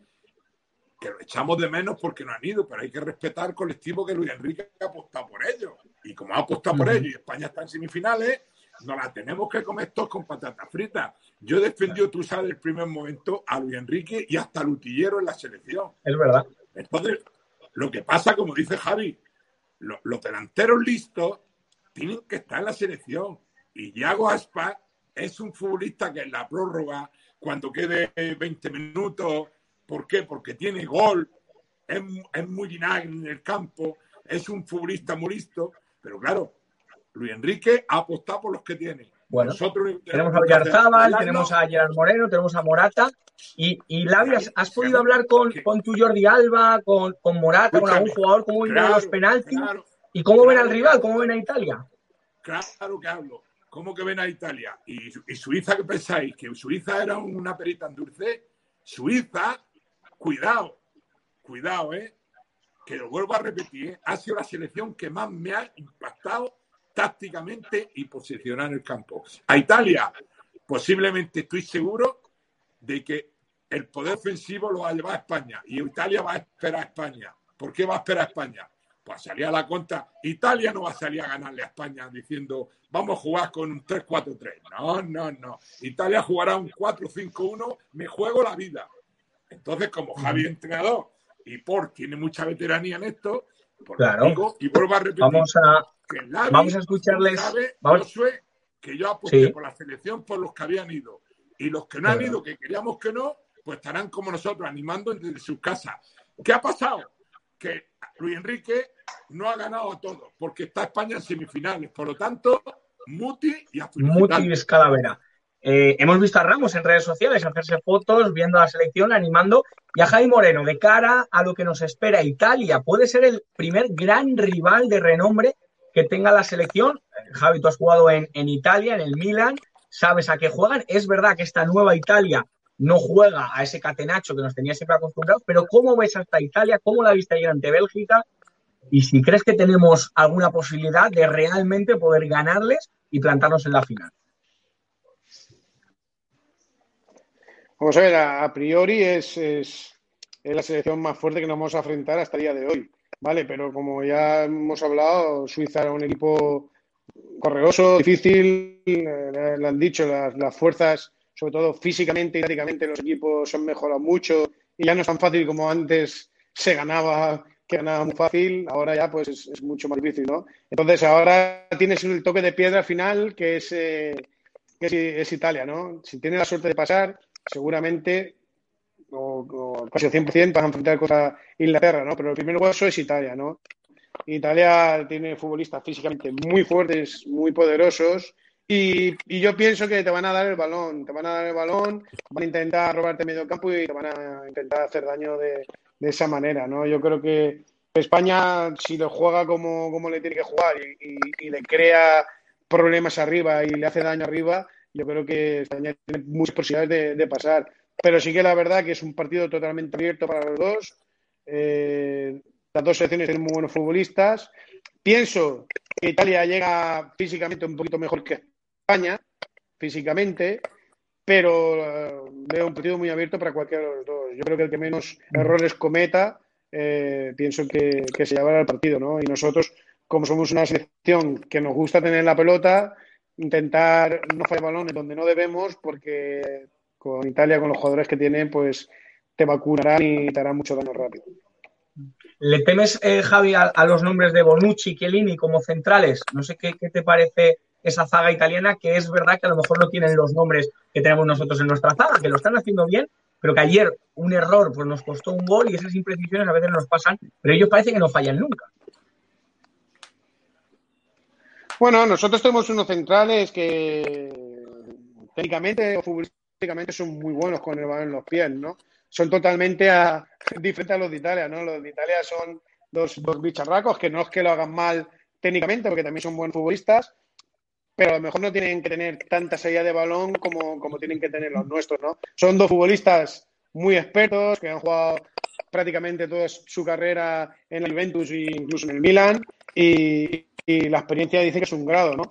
que lo echamos de menos porque no han ido, pero hay que respetar el colectivo que Luis Enrique ha apostado por ellos. Y como ha apostado por ellos y España está en semifinales, nos la tenemos que comer todos con patatas fritas. Yo he defendido, tú sabes, el primer momento a Luis Enrique y hasta Lutillero en la selección. Es verdad. Entonces, lo que pasa, como dice Javi, los, delanteros listos tienen que estar en la selección. Y Yago Aspa es un futbolista que en la prórroga, cuando quede 20 minutos, ¿por qué? Porque tiene gol, es, es muy dinámico en el campo, es un futbolista muy listo, pero claro, Luis Enrique ha apostado por los que tiene. Bueno, Nosotros tenemos a Villarzábal, tenemos a Gerard Moreno, tenemos a Morata. Y, y Lavi, ¿has, podido hablar con, con tu Jordi Alba, con, con Morata, con algún jugador? ¿Cómo ven los penaltis? ¿Y cómo ven al rival? ¿Cómo ven a Italia? Claro que hablo. ¿Cómo que ven a Italia? ¿Y, y Suiza qué pensáis? ¿Que Suiza era una perita en dulce? Suiza, cuidado, cuidado, ¿eh? Que lo vuelvo a repetir, ¿eh? ha sido la selección que más me ha impactado tácticamente y posicionar en el campo. A Italia, posiblemente estoy seguro de que el poder ofensivo lo va a llevar a España y Italia va a esperar a España. ¿Por qué va a esperar a España? Pues salía a la cuenta. Italia no va a salir a ganarle a España diciendo vamos a jugar con un 3-4-3. No, no, no. Italia jugará un 4-5-1, me juego la vida. Entonces, como Javi entrenador y Por tiene mucha veteranía en esto, por claro. y vuelvo a repetir, vamos a, vamos a escucharles. vamos. que yo aposté por la selección por los que habían ido. Y los que no han ido, que queríamos que no, pues estarán como nosotros, animando desde sus casas. ¿Qué ha pasado? Que Luis Enrique no ha ganado a todos, porque está España en semifinales. Por lo tanto, Muti y a Muti es calavera. Eh, hemos visto a Ramos en redes sociales hacerse fotos, viendo a la selección, animando. Y a Jaime Moreno, de cara a lo que nos espera Italia, puede ser el primer gran rival de renombre que tenga la selección. Javi, tú has jugado en, Italia, en el Milan, sabes a qué juegan. Es verdad que esta nueva Italia no juega a ese catenacho que nos tenía siempre acostumbrados, pero ¿cómo ves hasta Italia? ¿Cómo la viste ayer ante Bélgica? Y si crees que tenemos alguna posibilidad de realmente poder ganarles y plantarnos en la final. Vamos a ver, a, priori es, es, la selección más fuerte que nos vamos a enfrentar hasta el día de hoy, ¿vale? Pero como ya hemos hablado, Suiza era un equipo correoso, difícil, eh, le han dicho, las, fuerzas, sobre todo físicamente y tácticamente, los equipos han mejorado mucho y ya no es tan fácil como antes se ganaba, que ganaba muy fácil, ahora ya pues es, mucho más difícil, ¿no? Entonces ahora tienes el toque de piedra final que es, eh, que es, es Italia, ¿no? Si tienes la suerte de pasar, seguramente, o, casi al 100%, vas a enfrentar contra Inglaterra, ¿no? Pero el primer hueso es Italia, ¿no? Italia tiene futbolistas físicamente muy fuertes, muy poderosos, y, yo pienso que te van a dar el balón, te van a dar el balón, van a intentar robarte medio campo y te van a intentar hacer daño de, esa manera, ¿no? Yo creo que España, si lo juega como, como le tiene que jugar y, le crea problemas arriba y le hace daño arriba, yo creo que España tiene muchas posibilidades de, pasar. Pero sí que la verdad que es un partido totalmente abierto para los dos. Eh, las dos selecciones tienen muy buenos futbolistas. Pienso que Italia llega físicamente un poquito mejor que España, físicamente, pero eh, veo un partido muy abierto para cualquiera de los dos. Yo creo que el que menos errores cometa, eh, pienso que, que se llevará el partido, ¿no? Y nosotros, como somos una selección que nos gusta tener la pelota, intentar no fallar balones donde no debemos, porque con Italia, con los jugadores que tienen, pues te vacunarán y te harán mucho daño rápido. ¿Le temes, eh, Javi, a, los nombres de Bonucci y Chiellini como centrales? No sé qué, te parece esa zaga italiana, que es verdad que a lo mejor no tienen los nombres que tenemos nosotros en nuestra zaga, que lo están haciendo bien, pero que ayer un error pues nos costó un gol y esas imprecisiones a veces nos pasan, pero ellos parece que no fallan nunca. Bueno, nosotros tenemos unos centrales que técnicamente o futbolísticamente son muy buenos con el balón en los pies, ¿no? Son totalmente diferentes a los de Italia, ¿no? Los de Italia son dos, dos bicharracos que no es que lo hagan mal técnicamente, porque también son buenos futbolistas, pero a lo mejor no tienen que tener tanta salida de balón como, como tienen que tener los nuestros, ¿no? Son dos futbolistas muy expertos que han jugado prácticamente toda su carrera en la Juventus e incluso en el Milan y, y la experiencia dice que es un grado, ¿no?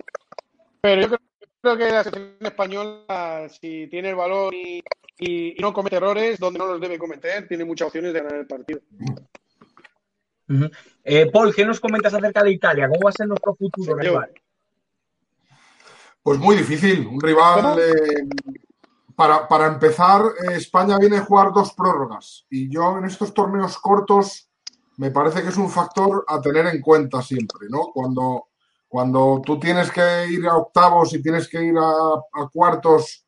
Pero yo creo que la selección española, si tiene el valor y, y, no comete errores donde no los debe cometer, tiene muchas opciones de ganar el partido. eh, Paul, ¿qué nos comentas acerca de Italia? ¿Cómo va a ser nuestro futuro rival? Pues muy difícil. Un rival. Eh, para, para, empezar, eh, España viene a jugar dos prórrogas. Y yo en estos torneos cortos me parece que es un factor a tener en cuenta siempre, ¿no? Cuando, cuando tú tienes que ir a octavos y tienes que ir a, cuartos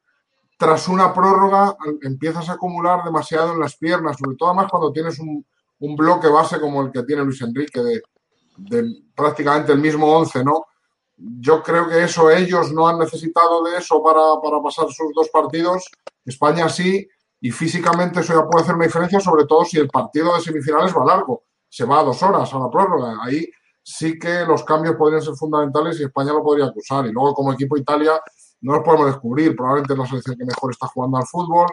tras una prórroga, empiezas a acumular demasiado en las piernas, sobre todo más cuando tienes un, bloque base como el que tiene Luis Enrique, de, de prácticamente el mismo once, ¿no? Yo creo que eso ellos no han necesitado de eso para, para, pasar sus dos partidos. España sí, y físicamente eso ya puede hacer una diferencia, sobre todo si el partido de semifinales va largo, se va a dos horas a la prórroga. Ahí sí que los cambios podrían ser fundamentales y España lo podría acusar. Y luego como equipo Italia no lo podemos descubrir, probablemente es la selección que mejor está jugando al fútbol,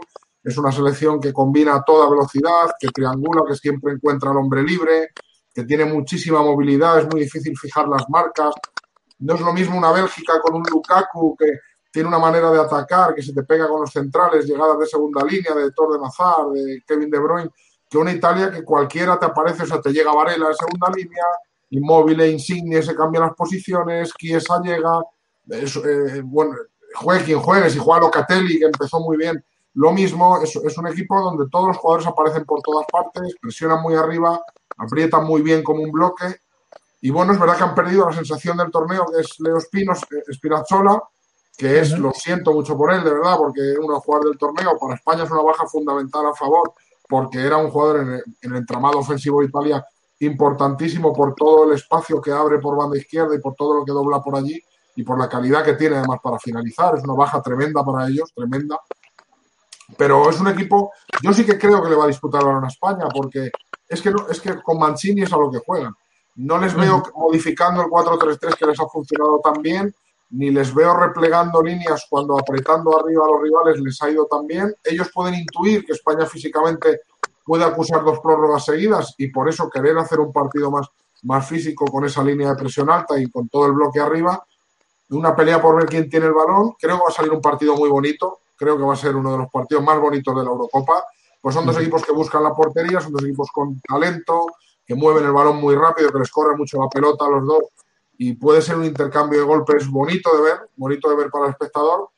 es una selección que combina toda velocidad, que triangula, que siempre encuentra al hombre libre, que tiene muchísima movilidad, es muy difícil fijar las marcas, no es lo mismo una Bélgica con un Lukaku que tiene una manera de atacar, que se te pega con los centrales, llegadas de segunda línea, de Tor de Nazar, de Kevin De Bruyne, que una Italia que cualquiera te aparece, o sea, te llega Varela de segunda línea, Inmóvil e Insigne se cambian las posiciones, Chiesa llega, es, eh, bueno, juegue quien juegue, si juega Locatelli, que empezó muy bien, lo mismo, es, es, un equipo donde todos los jugadores aparecen por todas partes, presionan muy arriba, aprietan muy bien como un bloque. Y bueno, es verdad que han perdido la sensación del torneo, que es Leo Espinos, Spinazzola, que es, lo siento mucho por él, de verdad, porque uno jugador del torneo, para España es una baja fundamental a favor, porque era un jugador en el, en el entramado ofensivo de Italia importantísimo por todo el espacio que abre por banda izquierda y por todo lo que dobla por allí y por la calidad que tiene además para finalizar. Es una baja tremenda para ellos, tremenda. Pero es un equipo, yo sí que creo que le va a disputar balón a España, porque es que, no, es que con Mancini es a lo que juegan. No les veo modificando el 4-3-3 que les ha funcionado tan bien, ni les veo replegando líneas cuando apretando arriba a los rivales les ha ido tan bien. Ellos pueden intuir que España físicamente puede acusar dos prórrogas seguidas y por eso querer hacer un partido más, más físico con esa línea de presión alta y con todo el bloque arriba. Una pelea por ver quién tiene el balón. Creo que va a salir un partido muy bonito. Creo que va a ser uno de los partidos más bonitos de la Eurocopa. Pues son dos equipos que buscan la portería, son dos equipos con talento, que mueven el balón muy rápido, que les corre mucho la pelota a los dos y puede ser un intercambio de golpes bonito de ver, bonito de ver para el espectador.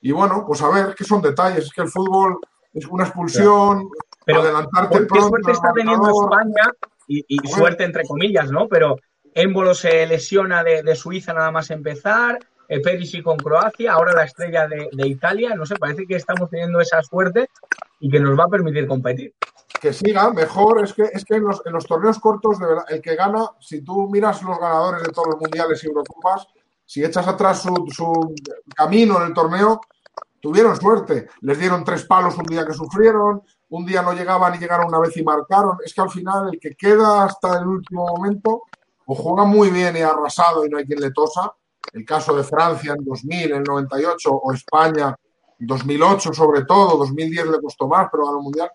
Y bueno, pues a ver, que son detalles, es que el fútbol es una expulsión, Pero, adelantarte ¿qué pronto. suerte está teniendo España? Y, y Bueno. suerte entre comillas, ¿no? Pero Émbolo se lesiona de, de Suiza nada más empezar, Perisic con Croacia, ahora la estrella de, Italia, no sé, parece que estamos teniendo esa suerte y que nos va a permitir competir. que siga mejor. Es que, es que en, los, torneos cortos, de verdad, el que gana, si tú miras los ganadores de todos los mundiales y Eurocopas, si echas atrás su camino en el torneo, tuvieron suerte. Les dieron tres palos un día que sufrieron, un día no llegaban y llegaron una vez y marcaron. Es que al final el que queda hasta el último momento o juega muy bien y arrasado y no hay quien le tosa. El caso de Francia en 2000, en 98 o España en 2008 sobre todo, 2010 le costó más, pero ganó el mundial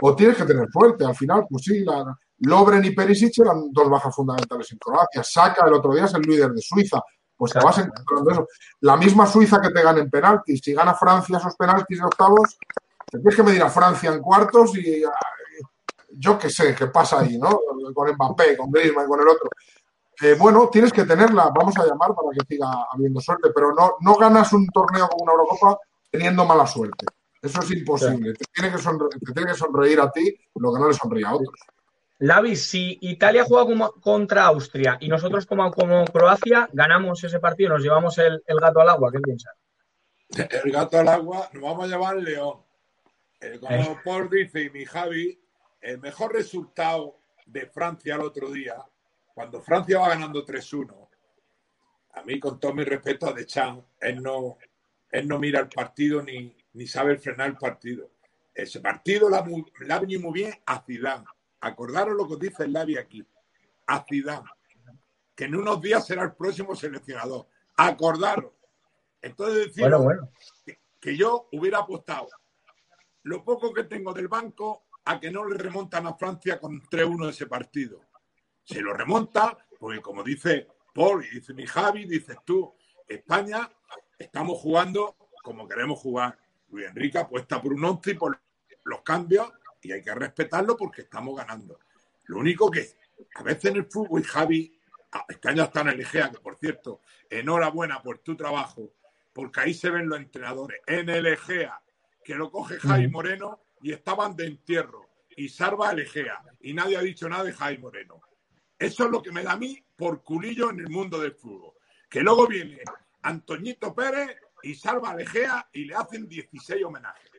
o tienes que tener suerte. Al final, pues sí, la, Lobren y Perisic eran dos bajas fundamentales en Croacia. Saca el otro día es el líder de Suiza. Pues te vas encontrando eso. La misma Suiza que te gana en penaltis. Si gana Francia esos penaltis de octavos, te tienes que medir a Francia en cuartos y ay, yo qué sé qué pasa ahí, ¿no? Con Mbappé, con Griezmann, con el otro. Eh, bueno, tienes que tenerla, vamos a llamar para que siga habiendo suerte, pero no, no ganas un torneo como una Eurocopa teniendo mala suerte. Eso es imposible. Te tiene, que sonreír, te tiene que sonreír a ti lo que no le sonríe a otros. Lavi, si Italia juega como, contra Austria y nosotros como, como Croacia ganamos ese partido, nos llevamos el, el, gato al agua, ¿qué piensas? El gato al agua, nos vamos a llevar el león. Eh, como eh. Paul dice y mi Javi, el mejor resultado de Francia el otro día, cuando Francia va ganando 3-1, a mí con todo mi respeto a Deschamps, él no, él no mira el partido ni, ni sabe frenar el partido. Ese partido la, ha venido muy bien a Zidane. Acordaros lo que dice el Lavi aquí. A Zidane. Que en unos días será el próximo seleccionador. Acordaros. Entonces decir Bueno, bueno. que, que yo hubiera apostado lo poco que tengo del banco a que no le remontan a Francia con 3-1 ese partido. Se lo remonta, porque como dice Paul y dice mi Javi, dices tú, España estamos jugando como queremos jugar. Luis Enrique apuesta por un 11 y por los cambios y hay que respetarlo porque estamos ganando. Lo único que a veces en el fútbol, y Javi, este año está en el Egea, que por cierto, enhorabuena por tu trabajo, porque ahí se ven los entrenadores. En el Egea, que lo coge Javi Moreno y estaban de entierro y salva el Egea y nadie ha dicho nada de Javi Moreno. Eso es lo que me da a mí por culillo en el mundo del fútbol. Que luego viene Antoñito Pérez y salva a Egea y le hacen 16 homenajes.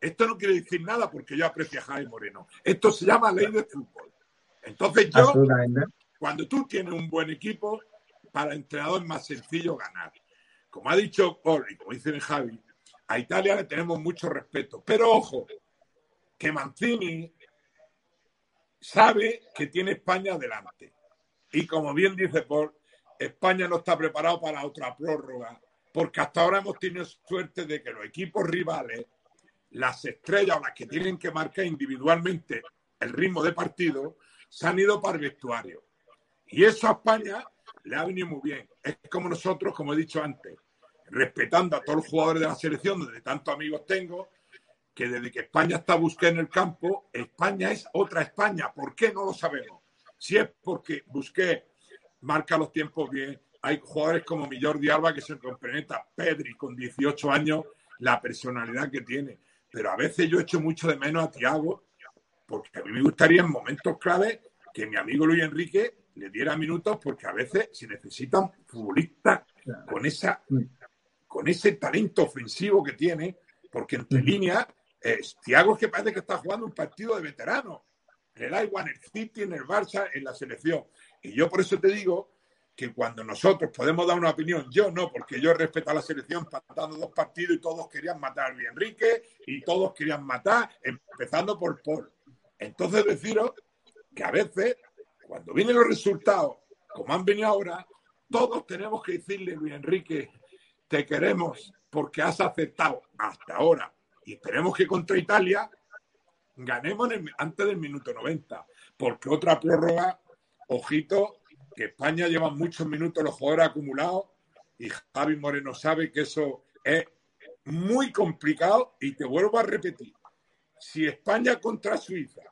Esto no quiere decir nada porque yo aprecio a Javi Moreno. Esto se llama ley de fútbol. Entonces yo, cuando tú tienes un buen equipo, para el entrenador es más sencillo ganar. Como ha dicho Paul y como dice Javi, a Italia le tenemos mucho respeto. Pero ojo, que Mancini sabe que tiene España adelante. Y como bien dice Paul, España no está preparado para otra prórroga, porque hasta ahora hemos tenido suerte de que los equipos rivales, las estrellas o las que tienen que marcar individualmente el ritmo de partido, se han ido para el vestuario. Y eso a España le ha venido muy bien. Es como nosotros, como he dicho antes, respetando a todos los jugadores de la selección, donde tantos amigos tengo, que desde que España está Busqué en el campo, España es otra España. ¿Por qué? No lo sabemos. Si es porque Busqué marca los tiempos bien, hay jugadores como Millor Alba que se complementa, Pedri con 18 años, la personalidad que tiene. Pero a veces yo echo mucho de menos a Tiago, porque a mí me gustaría en momentos clave que mi amigo Luis Enrique le diera minutos, porque a veces se necesitan futbolistas con esa con ese talento ofensivo que tiene, porque entre líneas, eh, es que parece que está jugando un partido de veteranos. Le da igual en el City, en el Barça, en la selección. Y yo por eso te digo que cuando nosotros podemos dar una opinión, yo no, porque yo respeto a la selección pasando dos partidos y todos querían matar a Luis Enrique y todos querían matar, empezando por Paul. Entonces deciros que a veces, cuando vienen los resultados, como han venido ahora, todos tenemos que decirle, Luis Enrique, te queremos porque has aceptado hasta ahora y esperemos que contra Italia ganemos en el- antes del minuto 90, porque otra prórroga, ojito, que España lleva muchos minutos los jugadores acumulados y Javi Moreno sabe que eso es muy complicado y te vuelvo a repetir, si España contra Suiza,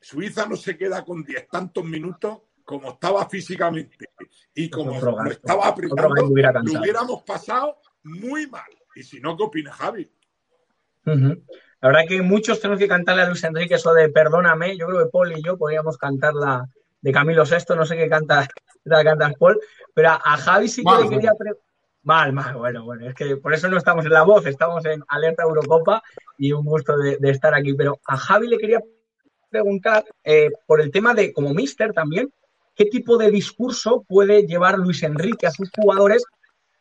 Suiza no se queda con diez tantos minutos como estaba físicamente y como lo estaba apretando, lo hubiéramos pasado muy mal. Y si no, ¿qué opina Javi? La verdad que muchos tenemos que cantarle a Luis Enrique eso de perdóname. Yo creo que Paul y yo podríamos cantar la de Camilo VI, no sé qué canta, qué tal cantas Paul, pero a, Javi sí que Mal, le quería pre- Mal, mal, bueno, bueno, es que por eso no estamos en la voz, estamos en Alerta Eurocopa y un gusto de, de estar aquí. Pero a Javi le quería preguntar eh, por el tema de, como mister también, ¿qué tipo de discurso puede llevar Luis Enrique a sus jugadores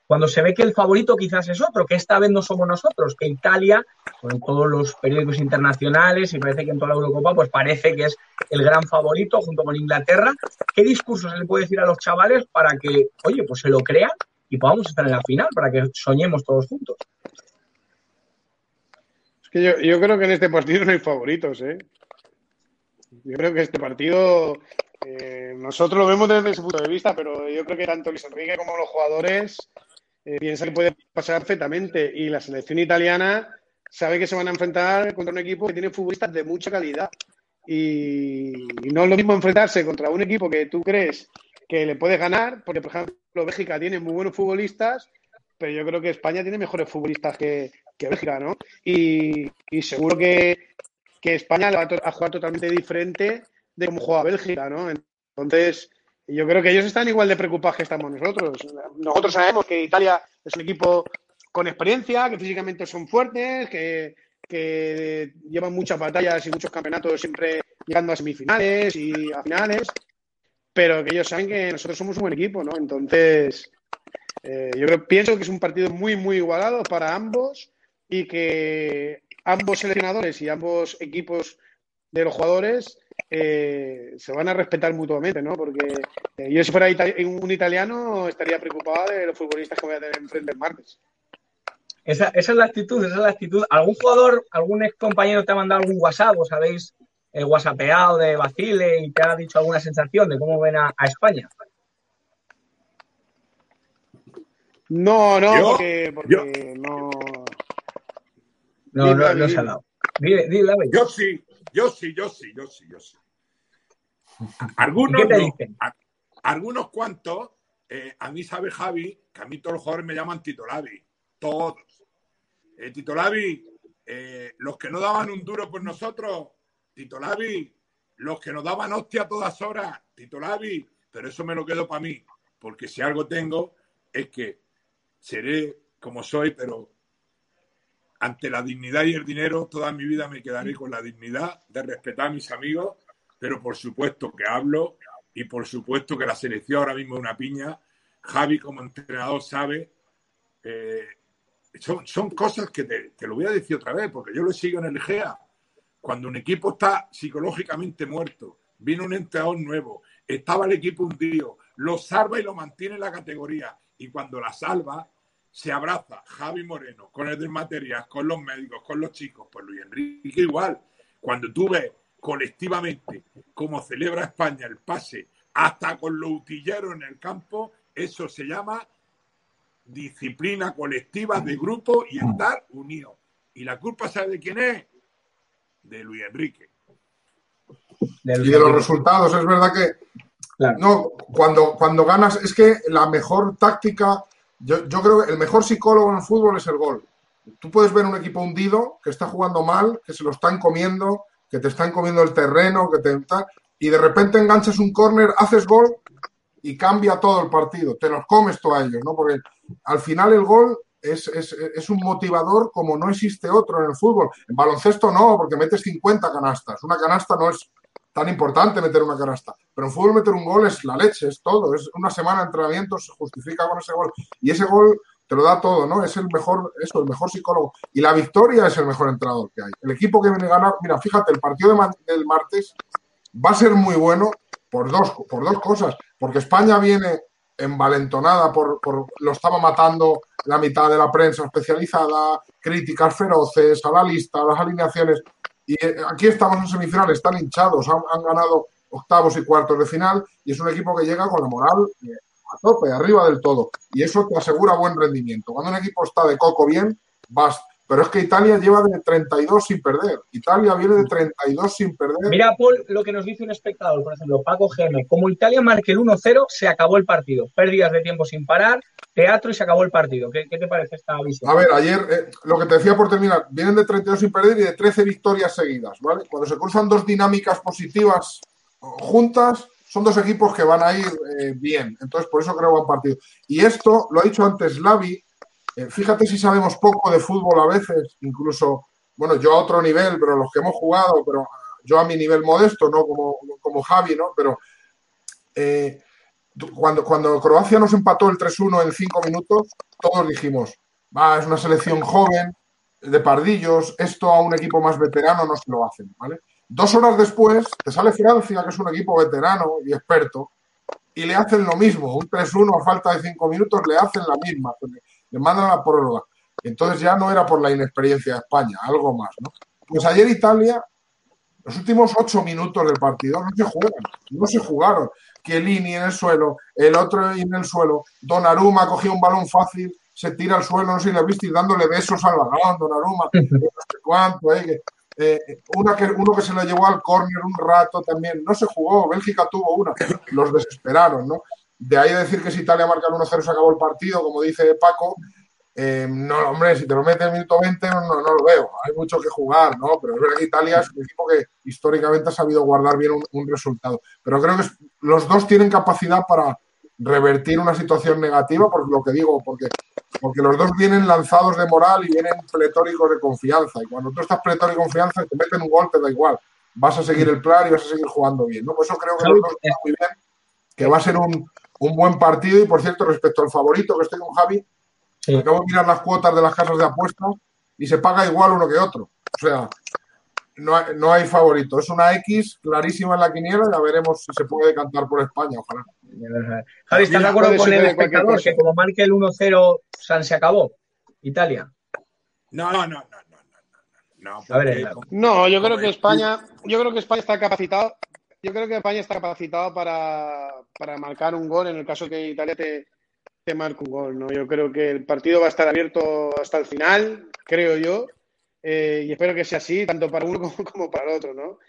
cuando se ve que el favorito quizás es otro, que esta vez no somos nosotros, que Italia, con todos los periódicos internacionales y parece que en toda la Eurocopa, pues parece que es el gran favorito junto con Inglaterra. ¿Qué discurso se le puede decir a los chavales para que, oye, pues se lo crean y podamos estar en la final, para que soñemos todos juntos? Es que yo, creo que en este partido no hay favoritos, ¿eh? Yo creo que este partido eh, nosotros lo vemos desde ese punto de vista, pero yo creo que tanto Luis Enrique como los jugadores eh, piensan que puede pasar perfectamente y la selección italiana sabe que se van a enfrentar contra un equipo que tiene futbolistas de mucha calidad y, y no es lo mismo enfrentarse contra un equipo que tú crees que le puedes ganar, porque por ejemplo Bélgica tiene muy buenos futbolistas, pero yo creo que España tiene mejores futbolistas que, que Bélgica, ¿no? Y, y seguro que, que España le va a jugar totalmente diferente de cómo juega Bélgica, ¿no? Entonces, yo creo que ellos están igual de preocupados que estamos nosotros. Nosotros sabemos que Italia es un equipo con experiencia, que físicamente son fuertes, que, que llevan muchas batallas y muchos campeonatos siempre llegando a semifinales y a finales, pero que ellos saben que nosotros somos un buen equipo, ¿no? Entonces, eh, yo creo, pienso que es un partido muy, muy igualado para ambos y que ambos seleccionadores y ambos equipos de los jugadores eh, se van a respetar mutuamente, ¿no? Porque eh, yo si fuera ita- un italiano estaría preocupado de los futbolistas que voy a tener enfrente el martes. Esa, esa es la actitud, esa es la actitud. ¿Algún jugador, algún ex compañero te ha mandado algún WhatsApp? ¿Os habéis eh, whatsappeado de Basile y te ha dicho alguna sensación de cómo ven a, a España? No, no, Yo- porque, porque no. No, no, no se ha dile. dado. Dile, dile, David. Yo sí, yo sí, yo sí, yo sí, yo sí. Algunos, algunos cuantos, eh, a mí sabe Javi, que a mí todos los jugadores me llaman Tito Lavi, todos. Eh, Tito Lavi, eh, los que no daban un duro por nosotros, Tito Lavi, los que nos daban hostia a todas horas, Tito Lavi, pero eso me lo quedo para mí, porque si algo tengo es que seré como soy, pero ante la dignidad y el dinero, toda mi vida me quedaré con la dignidad de respetar a mis amigos, pero por supuesto que hablo y por supuesto que la selección ahora mismo es una piña. Javi como entrenador sabe, eh, son, son cosas que te, lo voy a decir otra vez, porque yo lo sigo en el GEA. Cuando un equipo está psicológicamente muerto, viene un entrenador nuevo, estaba el equipo hundido, lo salva y lo mantiene en la categoría. Y cuando la salva, se abraza Javi Moreno con el del material, con los médicos, con los chicos, pues Luis Enrique igual. Cuando tú ves colectivamente cómo celebra España el pase, hasta con los utilleros en el campo, eso se llama disciplina colectiva de grupo y estar unidos. ¿Y la culpa sabe de quién es? De Luis Enrique. y de los resultados. Es verdad que Claro. no, cuando, cuando ganas, es que la mejor táctica, yo, yo creo que el mejor psicólogo en el fútbol es el gol. Tú puedes ver un equipo hundido que está jugando mal, que se lo están comiendo, que te están comiendo el terreno, que te y de repente enganchas un córner, haces gol y cambia todo el partido. Te los comes tú a ellos, ¿no? Porque al final el gol es, es, es un motivador como no existe otro en el fútbol. En baloncesto no, porque metes 50 canastas. Una canasta no es tan importante meter una canasta. Pero en fútbol meter un gol es la leche, es todo. Es una semana de entrenamiento, se justifica con ese gol. Y ese gol te lo da todo, ¿no? Es el mejor, eso, el mejor psicólogo. Y la victoria es el mejor entrenador que hay. El equipo que viene a ganar, mira, fíjate, el partido de del martes va a ser muy bueno por dos, por dos cosas. Porque España viene envalentonada por, por lo estaba matando la mitad de la prensa especializada, críticas feroces a la lista, a las alineaciones. Y eh, aquí estamos en semifinales, están hinchados, han, han ganado octavos y cuartos de final y es un equipo que llega con la moral eh, a tope, arriba del todo. Y eso te asegura buen rendimiento. Cuando un equipo está de coco bien, vas. Pero es que Italia lleva de 32 sin perder. Italia viene de 32 sin perder. Mira, Paul, lo que nos dice un espectador, por ejemplo, Paco GM. Como Italia marque el 1-0, se acabó el partido. Pérdidas de tiempo sin parar, teatro y se acabó el partido. ¿Qué, qué te parece esta visión? A ver, ayer, eh, lo que te decía por terminar, vienen de 32 sin perder y de 13 victorias seguidas, ¿vale? Cuando se cruzan dos dinámicas positivas juntas, son dos equipos que van a ir eh, bien. Entonces, por eso creo buen partido. Y esto, lo ha dicho antes Lavi, eh, fíjate si sabemos poco de fútbol a veces, incluso, bueno, yo a otro nivel, pero los que hemos jugado, pero yo a mi nivel modesto, no como, como Javi, ¿no? Pero eh, cuando, cuando Croacia nos empató el 3-1 en cinco minutos, todos dijimos, va, es una selección joven, de pardillos, esto a un equipo más veterano no se lo hacen, ¿vale? Dos horas después te sale Francia, que es un equipo veterano y experto, y le hacen lo mismo, un 3-1 a falta de cinco minutos le hacen la misma, le, mandan a la prórroga. Entonces ya no era por la inexperiencia de España, algo más, ¿no? Pues ayer Italia, los últimos ocho minutos del partido no se juegan, no se jugaron. Chiellini en el suelo, el otro en el suelo, Donnarumma cogió un balón fácil, se tira al suelo, no sé si lo visteis, dándole besos al balón, Donnarumma, no sé cuánto, eh, eh, una que, uno que se lo llevó al córner un rato también, no se jugó, Bélgica tuvo una, los desesperaron, ¿no? De ahí decir que si Italia marca el 1-0 se acabó el partido, como dice Paco, eh, no, hombre, si te lo mete en minuto 20 no, no, lo veo, hay mucho que jugar, ¿no? Pero es verdad que Italia es un equipo que históricamente ha sabido guardar bien un, un resultado. Pero creo que es, los dos tienen capacidad para revertir una situación negativa, por lo que digo, porque, porque los dos vienen lanzados de moral y vienen pletóricos de confianza. Y cuando tú estás pletórico de confianza y te meten un gol, te da igual. Vas a seguir el plan y vas a seguir jugando bien, ¿no? Por eso creo que los dos están muy bien, que va a ser un, un buen partido. Y por cierto, respecto al favorito que estoy con Javi, Sí. Acabo de mirar las cuotas de las casas de apuestas y se paga igual uno que otro. O sea, no, hay, no hay favorito. Es una X clarísima en la quiniela. Ya veremos si se puede cantar por España, ojalá. Javi, ¿estás de acuerdo con el espectador que como marque el 1-0, San se acabó? Italia. No, no, no, no, no, no, no. A ver, porque como- No, yo creo que España, yo creo que España está capacitado. Yo creo que España está capacitado para, para marcar un gol en el caso que Italia te, marque un gol, ¿no? Yo creo que el partido va a estar abierto hasta el final, creo yo, eh, y espero que sea así, tanto para uno como, para el otro, ¿no?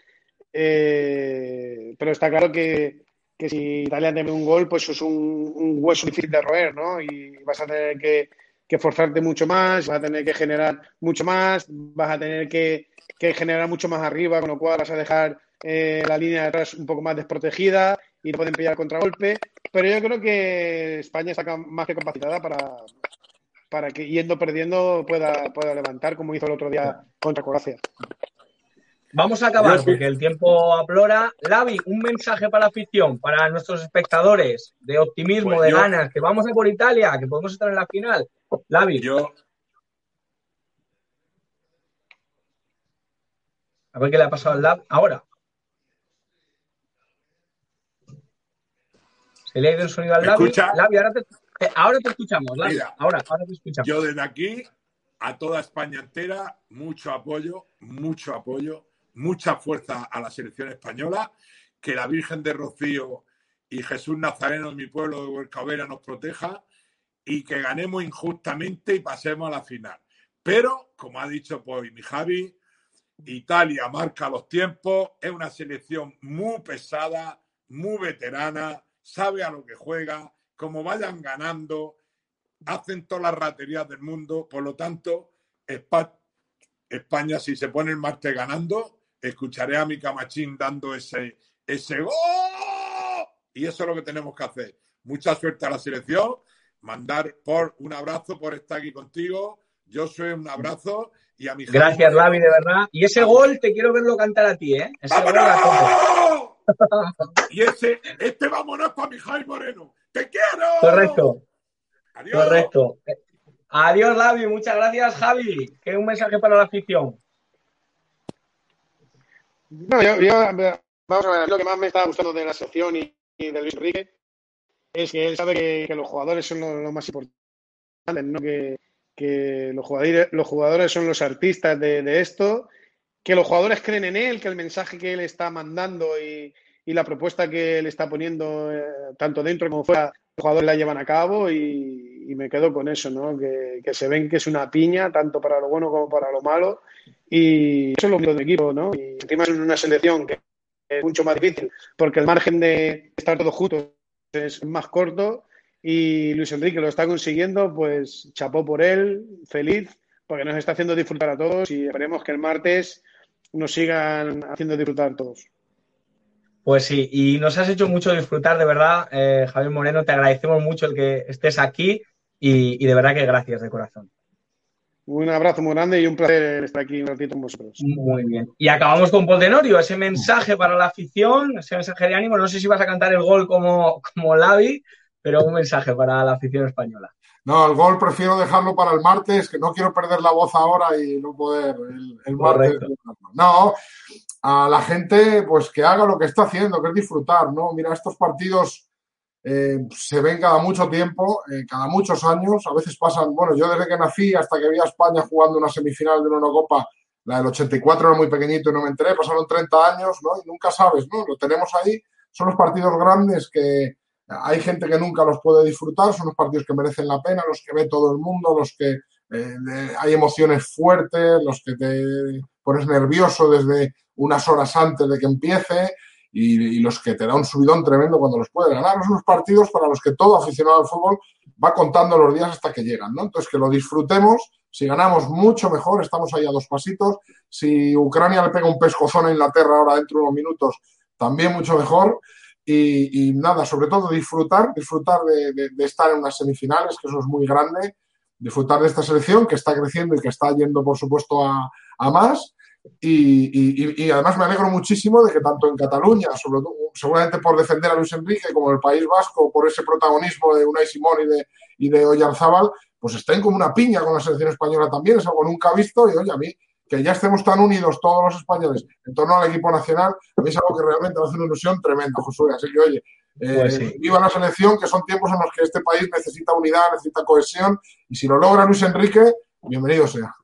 Eh, pero está claro que, que si Italia te mete un gol, pues es un, un hueso difícil de roer, ¿no? Y vas a tener que, que forzarte mucho más, vas a tener que generar mucho más, vas a tener que, que generar mucho más arriba, con lo cual vas a dejar eh, la línea de atrás un poco más desprotegida y pueden pillar contragolpe. Pero yo creo que España está más que capacitada para, para que yendo perdiendo pueda, pueda levantar, como hizo el otro día contra Croacia. Vamos a acabar porque el tiempo aplora. Lavi, un mensaje para la afición, para nuestros espectadores, de optimismo, Pues de yo- ganas, que vamos a por Italia, que podemos estar en la final. Lavi, Yo, a ver qué le ha pasado al Lavi. Ahora. ¿Se le ha ido el sonido al escucha? Lavi, ahora te, te- ahora te escuchamos. Mira. ahora, ahora te escuchamos. yo desde aquí, a toda España entera, mucho apoyo, mucho apoyo, mucha fuerza a la selección española, que la Virgen de Rocío y Jesús Nazareno en mi pueblo de Huercavera nos proteja y que ganemos injustamente y pasemos a la final. Pero, como ha dicho pues, mi Javi, Italia marca los tiempos, es una selección muy pesada, muy veterana, sabe a lo que juega, como vayan ganando, hacen todas las raterías del mundo, por lo tanto, Espa- España, si se pone el martes ganando, escucharé a mi camachín dando ese, ese gol. Y eso es lo que tenemos que hacer. Mucha suerte a la selección, mandar por un abrazo por estar aquí contigo. Yo soy un abrazo y a mi Gracias, Lavi, de verdad. Y ese gol te quiero verlo cantar a ti, ¿eh? Ese gol. y ese, este vámonos para mi Jaime Moreno. ¡Te quiero! Correcto. Adiós. Correcto. Adiós, Lavi. Muchas gracias, Javi. Que un mensaje para la afición. No, yo, yo- vamos a ver, lo que más me está gustando de la selección y, y de Luis Enrique es que él sabe que, que los jugadores son lo, lo más importante, ¿no? Que, que los, jugadores, los jugadores son los artistas de, de esto, que los jugadores creen en él, que el mensaje que él está mandando y, y la propuesta que él está poniendo, eh, tanto dentro como fuera, los jugadores la llevan a cabo y, me quedo con eso, ¿no? Que, que se ven que es una piña, tanto para lo bueno como para lo malo. Y eso es lo bonito del equipo, ¿no? Y encima es una selección que es mucho más difícil porque el margen de estar todos juntos es más corto y Luis Enrique lo está consiguiendo, pues chapó por él, feliz, porque nos está haciendo disfrutar a todos y esperemos que el martes nos sigan haciendo disfrutar todos. Pues sí, y nos has hecho mucho disfrutar, de verdad, eh, Javier Moreno. Te agradecemos mucho el que estés aquí y, y de verdad que gracias de corazón. Un abrazo muy grande y un placer estar aquí un ratito con vosotros. Muy bien. Y acabamos con Poltenorio, ese mensaje para la afición, ese mensaje de ánimo. No sé si vas a cantar el gol como, como Lavi, pero un mensaje para la afición española. No, el gol prefiero dejarlo para el martes, que no quiero perder la voz ahora y no poder el, el martes. No, a la gente pues que haga lo que está haciendo, que es disfrutar, ¿no? Mira, estos partidos eh, se ven cada mucho tiempo, eh, cada muchos años, a veces pasan, bueno, yo desde que nací hasta que vi a España jugando una semifinal de una Eurocopa, la del 84 era muy pequeñito y no me enteré, pasaron 30 años, ¿no? Y nunca sabes, ¿no? Lo tenemos ahí, son los partidos grandes que hay gente que nunca los puede disfrutar, son los partidos que merecen la pena, los que ve todo el mundo, los que eh, hay emociones fuertes, los que te pones nervioso desde unas horas antes de que empiece y, y los que te da un subidón tremendo cuando los puedes ganar. Son los partidos para los que todo aficionado al fútbol va contando los días hasta que llegan, ¿no? Entonces, que lo disfrutemos. Si ganamos, mucho mejor. Estamos ahí a dos pasitos. Si Ucrania le pega un pescozón a Inglaterra ahora dentro de unos minutos, también mucho mejor. Y, nada, sobre todo disfrutar, disfrutar de, estar en unas semifinales, que eso es muy grande. Disfrutar de esta selección que está creciendo y que está yendo, por supuesto, a, más. Y, además me alegro muchísimo de que tanto en Cataluña, seguramente por defender a Luis Enrique, como en el País Vasco, por ese protagonismo de Unai Simón y de, y pues estén como una piña con la selección española también, es algo nunca visto y oye, a mí que ya estemos tan unidos todos los españoles en torno al equipo nacional, a mí es algo que realmente me hace una ilusión tremenda, Josué. Así que, oye, eh, Pues viva la selección, que son tiempos en los que este país necesita unidad, necesita cohesión, y si lo logra Luis Enrique, bienvenido sea.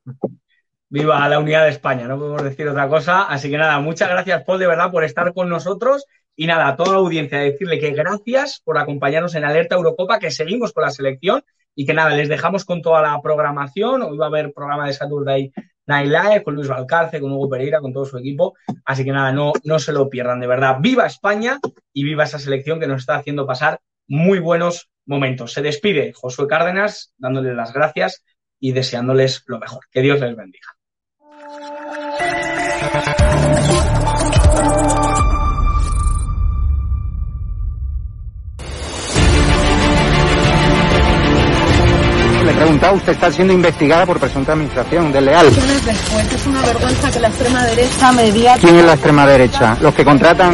Viva la unidad de España, no podemos decir otra cosa. Así que nada, muchas gracias, Paul, de verdad, por estar con nosotros. Y nada, a toda la audiencia, decirle que gracias por acompañarnos en Alerta Eurocopa, que seguimos con la selección y que nada, les dejamos con toda la programación. Hoy va a haber programa de Saturday Live con Luis Valcarce, con Hugo Pereira, con todo su equipo. Así que nada, no, no se lo pierdan, de verdad. Viva España y viva esa selección que nos está haciendo pasar muy buenos momentos. Se despide Josué Cárdenas, dándoles las gracias y deseándoles lo mejor. Que Dios les bendiga. Le he preguntado, usted está siendo investigada por presunta administración desleal. Después es una vergüenza que la extrema derecha media ¿Quién es la extrema derecha? Los que contratan...